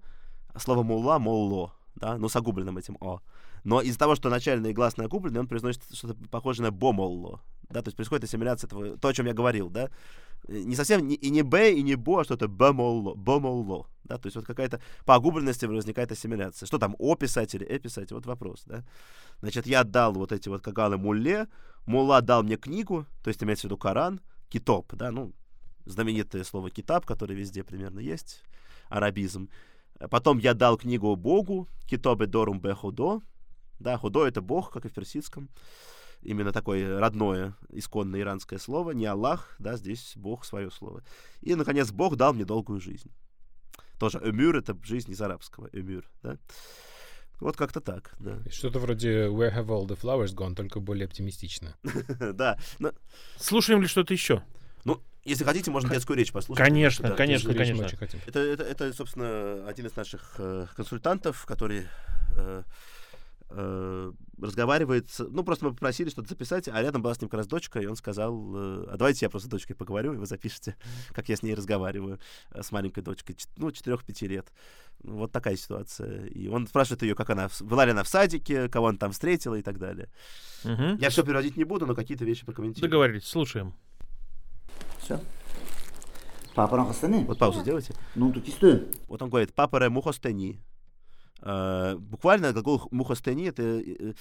слово мулла молло. да, но с огубленным этим О. Но из-за того, что начальный гласный огубленный, он произносит что-то похожее на бомолло, да, то есть происходит ассимиляция этого, то, о чем я говорил, да, не совсем и не Б, и не Бо, а что-то бомолло, бомолло, да, то есть вот какая-то по огубленности возникает ассимиляция. Что там, О писать или Э писать, вот вопрос, да. Значит, я отдал вот эти вот кагалы мулле, мулла дал мне книгу, то есть имеется в виду Коран, китоп, да, ну, знаменитое слово китап, которое везде примерно есть, арабизм. Потом я дал книгу Богу, китобе дорум бе худо, да, худо это Бог, как и в персидском. Именно такое родное, исконное иранское слово. Не Аллах, да, здесь Бог свое слово. И, наконец, Бог дал мне долгую жизнь. Тоже эмюр — это жизнь из арабского, эмюр, да. Вот как-то так, да. Что-то вроде Where have all the flowers gone, только более оптимистично. [LAUGHS] Да. Но, Слушаем ли что-то еще? ну, если хотите, можно детскую речь послушать. Конечно, Да, конечно, конечно. очень хотим. Это, это, это, собственно, один из наших э, консультантов, который э, э, разговаривает. с- ну, просто мы попросили что-то записать, а рядом была с ним как раз дочка, и он сказал, э, а давайте я просто с дочкой поговорю, и вы запишете, как я с ней разговариваю, э, с маленькой дочкой, ну, 4-5 лет. Ну, Вот такая ситуация. И он спрашивает ее, как она, была ли она в садике, кого она там встретила и так далее. Мгм. Я все переводить не буду, но какие-то вещи прокомментирую. Договорились, слушаем. Все. Папа хастане? Вот паузу сделайте. Ну, тут исты. Вот он говорит, папаре мухостени. Э, Буквально глагол мухостени это э,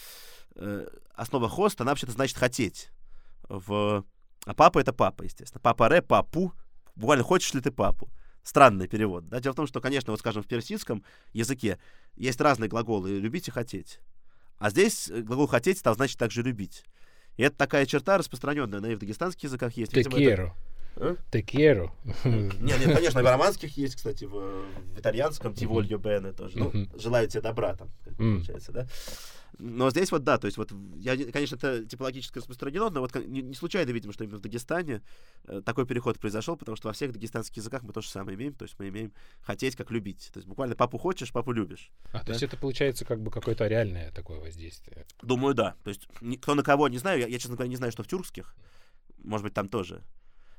э, основа хост, она вообще-то значит хотеть. В... А папа это папа, естественно. Папаре, папу. Буквально хочешь ли ты папу? Странный перевод. Да? Дело в том, что, конечно, вот скажем, в персидском языке есть разные глаголы любить и хотеть. А здесь глагол хотеть стал значить также любить. И это такая черта распространенная, она и в дагестанских языках есть. Quiero. А? Quiero. Нет, нет, конечно, в романских есть, кстати, в, в итальянском Тивольо Бене тоже. Ну, желаю тебе добра там, получается, да. Но здесь вот да, то есть вот, я, не- конечно, это типологически распространено, но вот не, не случайно, видимо, что именно в Дагестане э, такой переход произошел, потому что во всех дагестанских языках мы то же самое имеем, то есть мы имеем хотеть как любить. То есть буквально папу хочешь, папу любишь. А, то есть это получается как бы какое-то реальное такое воздействие. Думаю, да. То есть кто на кого, не знаю, я, я, честно говоря, не знаю, что в тюркских, может быть, там тоже.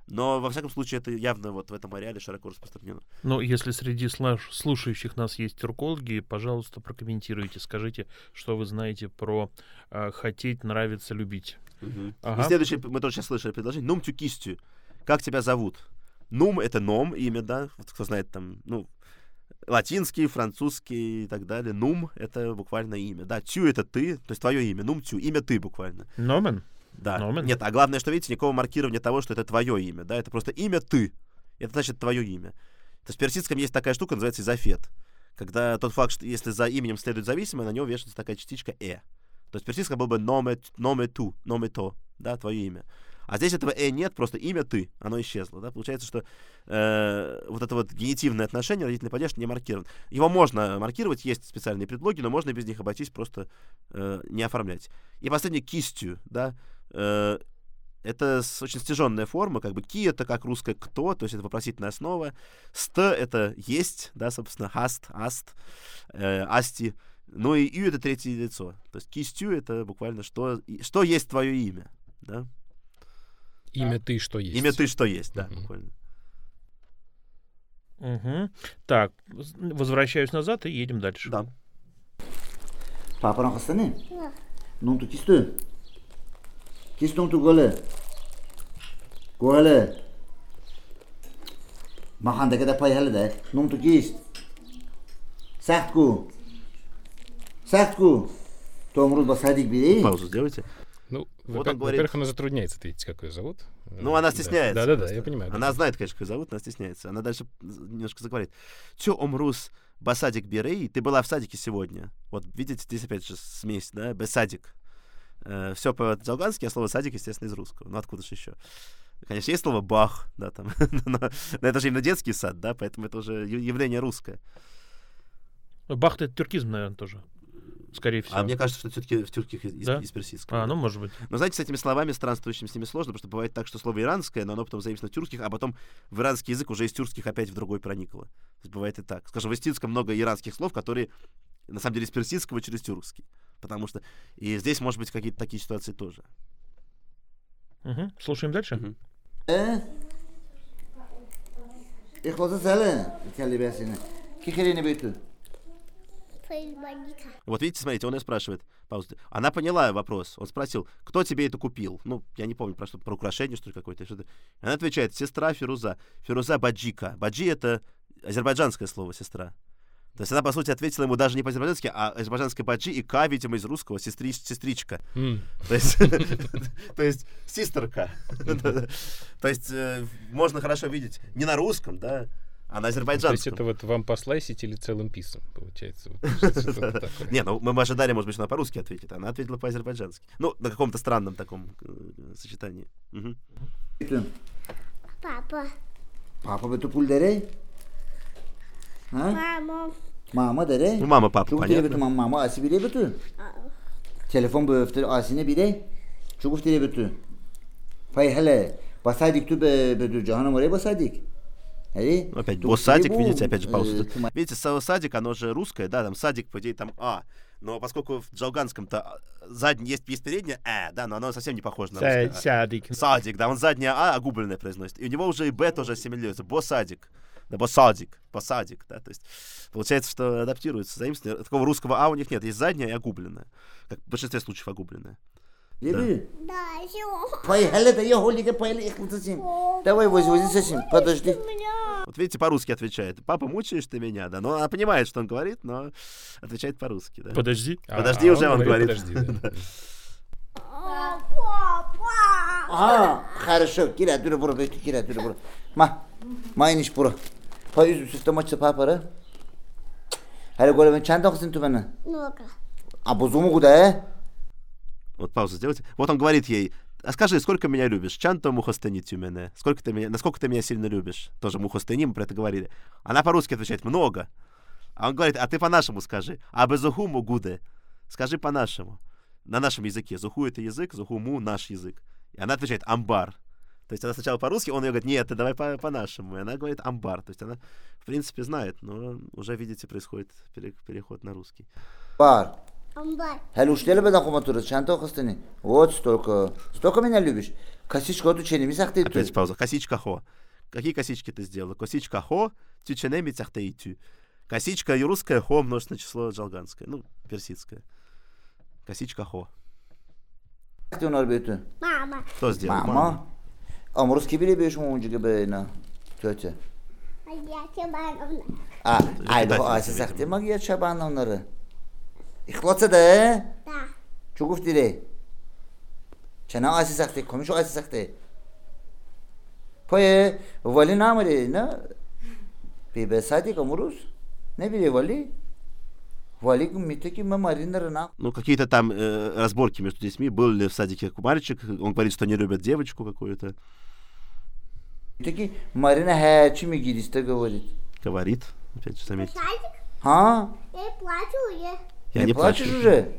Но, во всяком случае, это явно вот в этом ареале широко распространено. Ну, если среди слушающих нас есть тюркологи, пожалуйста, прокомментируйте, скажите, что вы знаете про э, хотеть, нравится, любить. Мгм. Ага. И следующее, мы тоже сейчас слышали предложение. Нум тюкистю. Как тебя зовут? Нум — это ном, имя, да? Вот кто знает там, ну, латинский, французский и так далее. Нум — это буквально имя. Да, тю — это ты, то есть твое имя. Нум тю, имя ты буквально. Номен? Да. Номен? Нет, а главное, что, видите, никакого маркирования того, что это твое имя, да? Это просто имя ты. Это значит твое имя. То есть в персидском есть такая штука, называется изофет. Когда тот факт, что если за именем следует зависимое, на него вешается такая частичка «э». То есть в персидском был бы номе, номе ту, номе то, да, твое имя. А здесь этого «э» нет, просто имя ты, оно исчезло, да. Получается, что э, вот это вот генитивное отношение, родительный падеж не маркирован. Его можно маркировать, есть специальные предлоги, но можно без них обойтись, просто э, не оформлять. И последнее «кистью», да, э, это с- очень стяженная форма, как бы ки это как русское кто, то есть это вопросительная основа. Ст это есть, да, собственно, хаст, аст, э, асти. Ну и ю это третье лицо. То есть кистю это буквально что, что есть твое имя, да? Имя ты что есть. Имя ты что есть, да, Мгм. буквально. Мгм. Так, возвращаюсь назад и едем дальше. Да. Папа хастане? Ну, тут голе. Голе. Маханда када пай хеле да. Ну, тут кист. Сахтку. Сахтку. То умрут ба садик бири. Паузу сделайте. Ну, Вот во- он говорит- во-первых, она затрудняется ответить, как ее зовут. Ну, она стесняется. Да, да, да, я понимаю. Она знает, конечно, как ее зовут, она стесняется. Она дальше немножко заговорит. Тё, омрус, басадик берей, ты была в садике сегодня. Вот видите, здесь опять же смесь, да, бесадик. все по-дзалгански, а слово садик, естественно, из русского. Ну, откуда же еще? Конечно, есть слово бах, да, там, [LAUGHS] но, но это же именно детский сад, да, поэтому это уже явление русское. Бахта это тюркизм, наверное, тоже. Скорее всего. А мне кажется, что все-таки в тюрких из, Да? из персидского. А, ну, может быть. Но знаете, с этими словами странствующим с ними сложно, потому что бывает так, что слово иранское, но оно потом заимствовано в тюркских, а потом в иранский язык уже из тюркских опять в другой проникло. То есть бывает и так. Скажем, в эстинском много иранских слов, которые на самом деле из персидского через тюркский. Потому что и здесь, может быть, какие-то такие ситуации тоже. Мгм. Слушаем дальше. Фейсбаника. Вот видите, смотрите, он ее спрашивает. Пауза. Она поняла вопрос. Он спросил, кто тебе это купил? Ну, я не помню, про что про украшение, что ли, какое-то. Что-то. Она отвечает, сестра Фируза. Фируза Баджика. Баджи — это азербайджанское слово «сестра». То есть она, по сути, ответила ему даже не по-азербайджански, а азербайджанское баджи и ка, видимо, из русского сестри, сестричка. То есть, [LAUGHS] то есть. То есть э, можно хорошо видеть не на русском, да, а на То есть азербайджанском. это вот вам послайсить или целым писом, получается? [LAUGHS] Не, ну мы ожидали, может быть, что она по-русски ответит. Она ответила по-азербайджански. Ну, на каком-то странном таком э, сочетании. Папа. Betu pul dere? Ha? Мама. Mama dere? Ну, мама, папа, betu понятно. mama asi bile betu. Telefon bu öftür asine bile. Çubuk dire betu. Fay hele. Basaydık tu be betu cahanım oraya basaydık. Hadi. Ну, Опять dire bu, видите, опять же e, пауза. Видите, слово садик, оно же русское, да, там садик, по идее, там А. Но поскольку в джалганском-то задний есть, есть переднее Э, да, но оно совсем не похоже на русское. А. Сядик. Садик, да, он заднее А огубленное произносит. И у него уже и Б тоже ассимилируется. Босадик. Да, босадик, посадик, да, то есть получается, что адаптируется заимствование. Такого русского А у них нет, есть заднее и огубленное. Как в большинстве случаев. Değil mi? Да, все. Hele de ya holike pay hele iklıtasın. Давай вози вози сосим. Подожди. Вот видите, по-русски отвечает. Папа, мучаешь ты меня, да? Но она понимает, что он говорит, но отвечает по-русски, да. Подожди. А- Подожди, а уже он говорит. Подожди, [LAUGHS] да. Папа. Aa, хорошо. Gire dur burada işte gire dur burada. Pay yüzü süsle maçı pa para. Hele gole ben çanta kısın tu bana. Много. А бузуму куда, э? Вот паузу сделайте. Вот он говорит ей, а скажи, сколько меня любишь? Чанто мухостани тюмене. Сколько ты меня, насколько ты меня сильно любишь? Тоже мухостани, мы про это говорили. Она по-русски отвечает, много. А он говорит, а ты по-нашему скажи. А безухуму гуде. Скажи по-нашему. На нашем языке. Зуху это язык, зухуму наш язык. И она отвечает, амбар. То есть она сначала по-русски, он ее говорит, нет, ты давай по- по-нашему. И она говорит, амбар. То есть она, в принципе, знает, но уже, видите, происходит пере- переход на русский. Бар. Амбар. Hele uştele beden kumaturu çanta kıstını. Вот столько. Столько меня любишь. Косичка оту ченеми сахты ту. Опять пауза. Косичка хо. Какие косички ты сделала? Косичка хо, тюченеми тяхте тю. Косичка и русское хо множественное число джалганское. Ну, персидское. Косичка хо. Мама. Кто сделал? Мама. Ama امروز کی بیلی بیشم اونجا که به اینا تو چه؟ ایدو آسی سختی ما گیر چه بان اونا را اخلاصه ده؟ نه چو گفتی ده؟ چه نه آسی سختی؟ کمیشو آسی سختی؟ پایه ولی نامره نه؟ بی بسادی کم روز؟ نه بیلی ولی؟ Ну, какие-то там э, разборки между детьми. Был ли в садике мальчик? Он говорит, что не любят девочку какую-то. Митаки Марина хачи ми гиристе говорит. Говорит. Опять же, заметьте. Садик? Ha? Я плачу уже. Я Не не плачешь плачу. уже?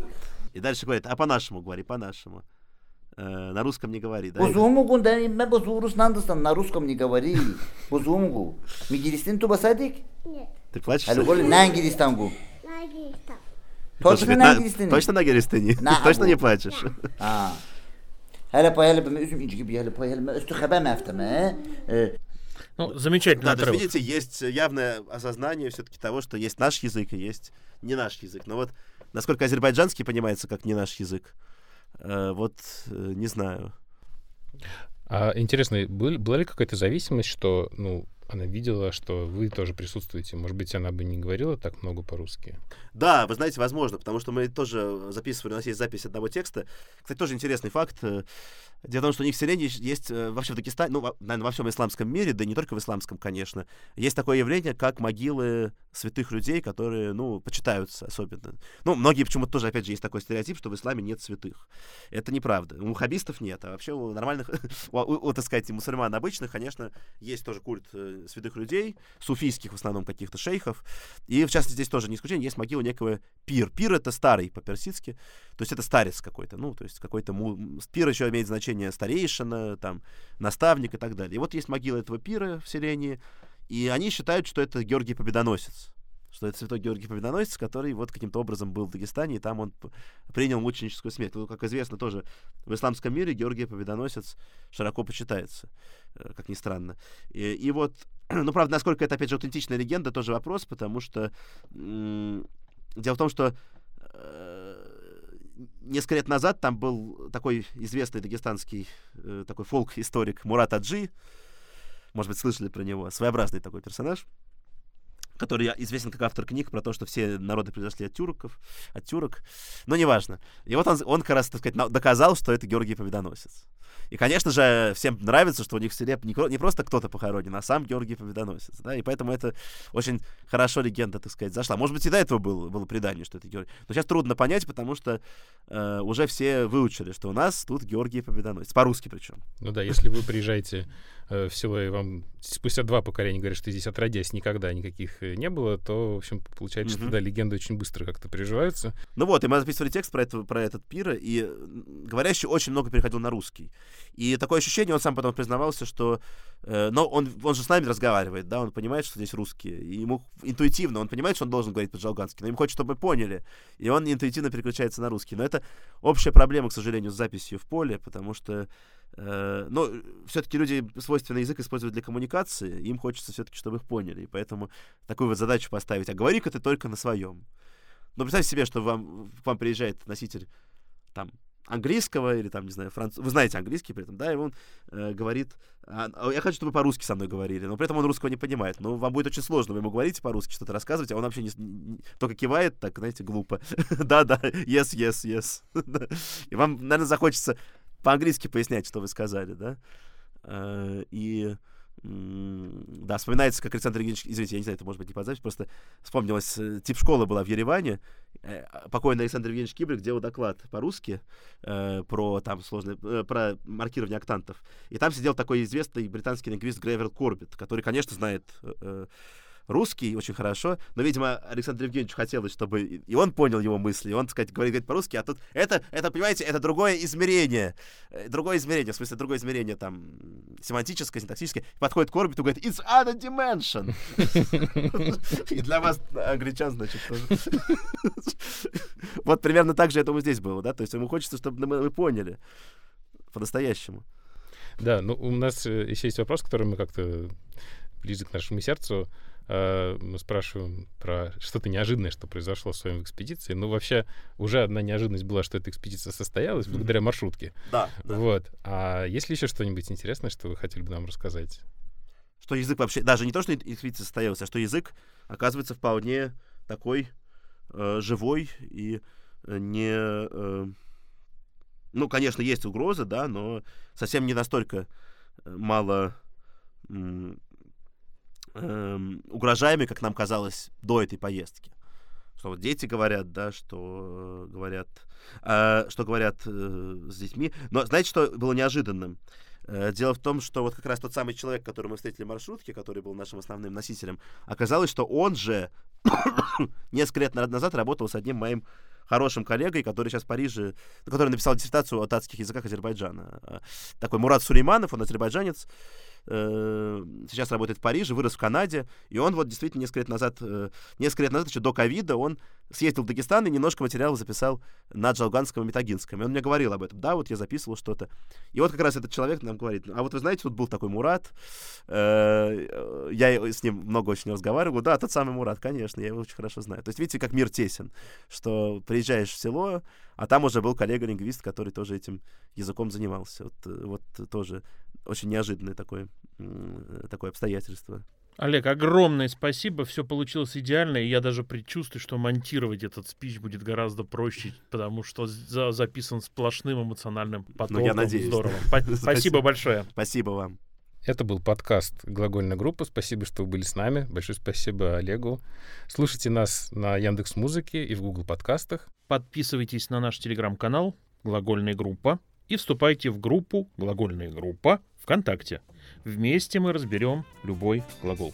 И дальше говорит, а по-нашему говори, по-нашему. Э, на русском не говори, да? Бузумугу да мы бузурус нандастан на русском не говори. Бузумугу. Ми гиристин туба садик? Нет. Ты плачешь? Хали голи на гиристангу. Ноги там. Точно, на гиристин. точно на Геристыне? [LAUGHS] На Точно не плачешь? Ha. Hele pay hele üzüm inci gibi hele pay hele üstü haber mefteme. Ну, замечательный Да, то есть, видите, есть явное осознание все-таки того, что есть наш язык и есть не наш язык. Но вот насколько азербайджанский понимается как не наш язык, э, вот э, не знаю. А интересно, был- была ли какая-то зависимость, что, ну, она видела, что вы тоже присутствуете? Может быть, она бы не говорила так много по-русски? Да, вы знаете, возможно, потому что мы тоже записывали, у нас есть запись одного текста. Кстати, тоже интересный факт. Дело в том, что у них в селении есть э, вообще в Дагестане, ну, наверное, во всем исламском мире, да и не только в исламском, конечно, есть такое явление, как могилы святых людей, которые, ну, почитаются особенно. Ну, многие почему-то тоже, опять же, есть такой стереотип, что в исламе нет святых. Это неправда. У хабистов нет, а вообще у нормальных, [LAUGHS] у, так сказать, мусульман обычных, конечно, есть тоже культ э, святых людей, суфийских в основном каких-то шейхов. И, в частности, здесь тоже не исключение, есть могила некого пир. Пир — это старый по-персидски, то есть это старец какой-то, ну, то есть какой-то... му- Пир еще имеет значение старейшина, там, наставник и так далее. И вот есть могила этого пира в селении, и они считают, что это Георгий Победоносец. Что это святой Георгий Победоносец, который вот каким-то образом был в Дагестане, и там он принял мученическую смерть. Ну, как известно, тоже в исламском мире Георгий Победоносец широко почитается, э, как ни странно. И, и вот, [CLEARS THROAT] ну, правда, насколько это, опять же, аутентичная легенда, тоже вопрос, потому что дело в том, что э, несколько лет назад там был такой известный дагестанский э, такой фолк-историк Мурат Аджи. Может быть, слышали про него. Своеобразный такой персонаж который известен как автор книг про то, что все народы произошли от тюрков, от тюрок, но неважно. И вот он, он как раз, так сказать, доказал, что это Георгий Победоносец. И, конечно же, всем нравится, что у них в селе не, просто кто-то похоронен, а сам Георгий Победоносец. Да? И поэтому это очень хорошо легенда, так сказать, зашла. Может быть, и до этого было, было предание, что это Георгий. Но сейчас трудно понять, потому что э, уже все выучили, что у нас тут Георгий Победоносец. По-русски причем. Ну да, если вы приезжаете э, в село, и вам спустя два поколения говорят, что здесь отродясь никогда никаких э, не было, то, в общем, получается, mm-hmm. что да, легенды очень быстро как-то приживаются. Ну вот, и мы записывали текст про, это, про этот пир, и говорящий очень много переходил на русский. И такое ощущение, он сам потом признавался, что... Э, но он, он же с нами разговаривает, да, он понимает, что здесь русские. И ему интуитивно, он понимает, что он должен говорить по-джалгански, но ему хочет, чтобы мы поняли. И он интуитивно переключается на русский. Но это общая проблема, к сожалению, с записью в поле, потому что но все-таки люди свойственный язык используют для коммуникации, им хочется все-таки, чтобы их поняли. И поэтому такую вот задачу поставить. А говори-ка ты только на своем. Но представьте себе, что вам, к вам приезжает носитель там английского или там, не знаю, франц... Вы знаете английский при этом, да, и он э, говорит, а, а, я хочу, чтобы вы по-русски со мной говорили, но при этом он русского не понимает. Но вам будет очень сложно, вы ему говорите по-русски, что-то рассказывать, а он вообще не, не только кивает, так, знаете, глупо. [LAUGHS] Да-да, yes, yes, yes. [LAUGHS] И вам, наверное, захочется по-английски пояснять, что вы сказали, да. Э, и да, вспоминается, как Александр Евгеньевич, извините, я не знаю, это может быть не под запись, просто вспомнилось, э, тип школы была в Ереване, э, покойный Александр Евгеньевич Кибрик делал доклад по-русски э, про там сложные, э, про маркирование октантов, и там сидел такой известный британский лингвист Грейвер Корбит, который, конечно, знает э, русский очень хорошо, но, видимо, Александру Евгеньевичу хотелось, чтобы и он понял его мысли, и он, так сказать, говорит, говорит по-русски, а тут это, это, понимаете, это другое измерение, э, другое измерение, в смысле, другое измерение, там, семантическое, синтаксическое, подходит к орбиту, говорит, it's other dimension. [LAUGHS] И для вас, англичан, значит, тоже. [LAUGHS] Вот примерно так же, этому здесь было, да, то есть ему хочется, чтобы мы поняли по-настоящему. Да, ну у нас э, еще есть вопрос, который мы как-то ближе к нашему сердцу. Э, мы спрашиваем про что-то неожиданное, что произошло в своей экспедиции. Ну, вообще, уже одна неожиданность была, что эта экспедиция состоялась благодаря маршрутке. Да. да. Вот. А есть ли еще что-нибудь интересное, что вы хотели бы нам рассказать? Что язык вообще, даже не то, что экспедиция состоялась, а что язык, оказывается, вполне такой э, живой и э, не... Э, ну, конечно, есть угрозы, да, но совсем не настолько э, мало эм, угрожаемый, как нам казалось до этой поездки. Что вот дети говорят, да, что говорят, э, что говорят э, с детьми. Но знаете, что было неожиданным? Э, дело в том, что вот как раз тот самый человек, которого мы встретили в маршрутке, который был нашим основным носителем, оказалось, что он же [COUGHS] несколько лет назад работал с одним моим хорошим коллегой, который сейчас в Париже, который написал диссертацию о татских языках Азербайджана. Э, такой Мурат Сулейманов, он азербайджанец, э, сейчас работает в Париже, вырос в Канаде, и он вот действительно несколько лет назад, э, несколько лет назад, еще до ковида, он съездил в Дагестан и немножко материалов записал на Джалганском и Метагинском. И он мне говорил об этом. Да, вот я записывал что-то. И вот как раз этот человек нам говорит, а вот вы знаете, тут был такой Мурат, э, я с ним много очень разговаривал. Да, тот самый Мурат, конечно, я его очень хорошо знаю. То есть видите, как мир тесен, что приезжаешь в село, а там уже был коллега-лингвист, который тоже этим языком занимался. Вот, э, вот тоже очень неожиданное такое, такое обстоятельство. Олег, огромное спасибо, все получилось идеально, и я даже предчувствую, что монтировать этот спич будет гораздо проще, потому что за записан сплошным эмоциональным потоком. Ну, я надеюсь. Здорово. [LAUGHS] Спасибо большое. Спасибо вам. Это был подкаст «Глагольная группа». Спасибо, что вы были с нами. Большое спасибо Олегу. Слушайте нас на Яндекс Музыке и в Google подкастах. Подписывайтесь на наш телеграм-канал «Глагольная группа» и вступайте в группу «Глагольная группа» ВКонтакте. Вместе мы разберем любой глагол.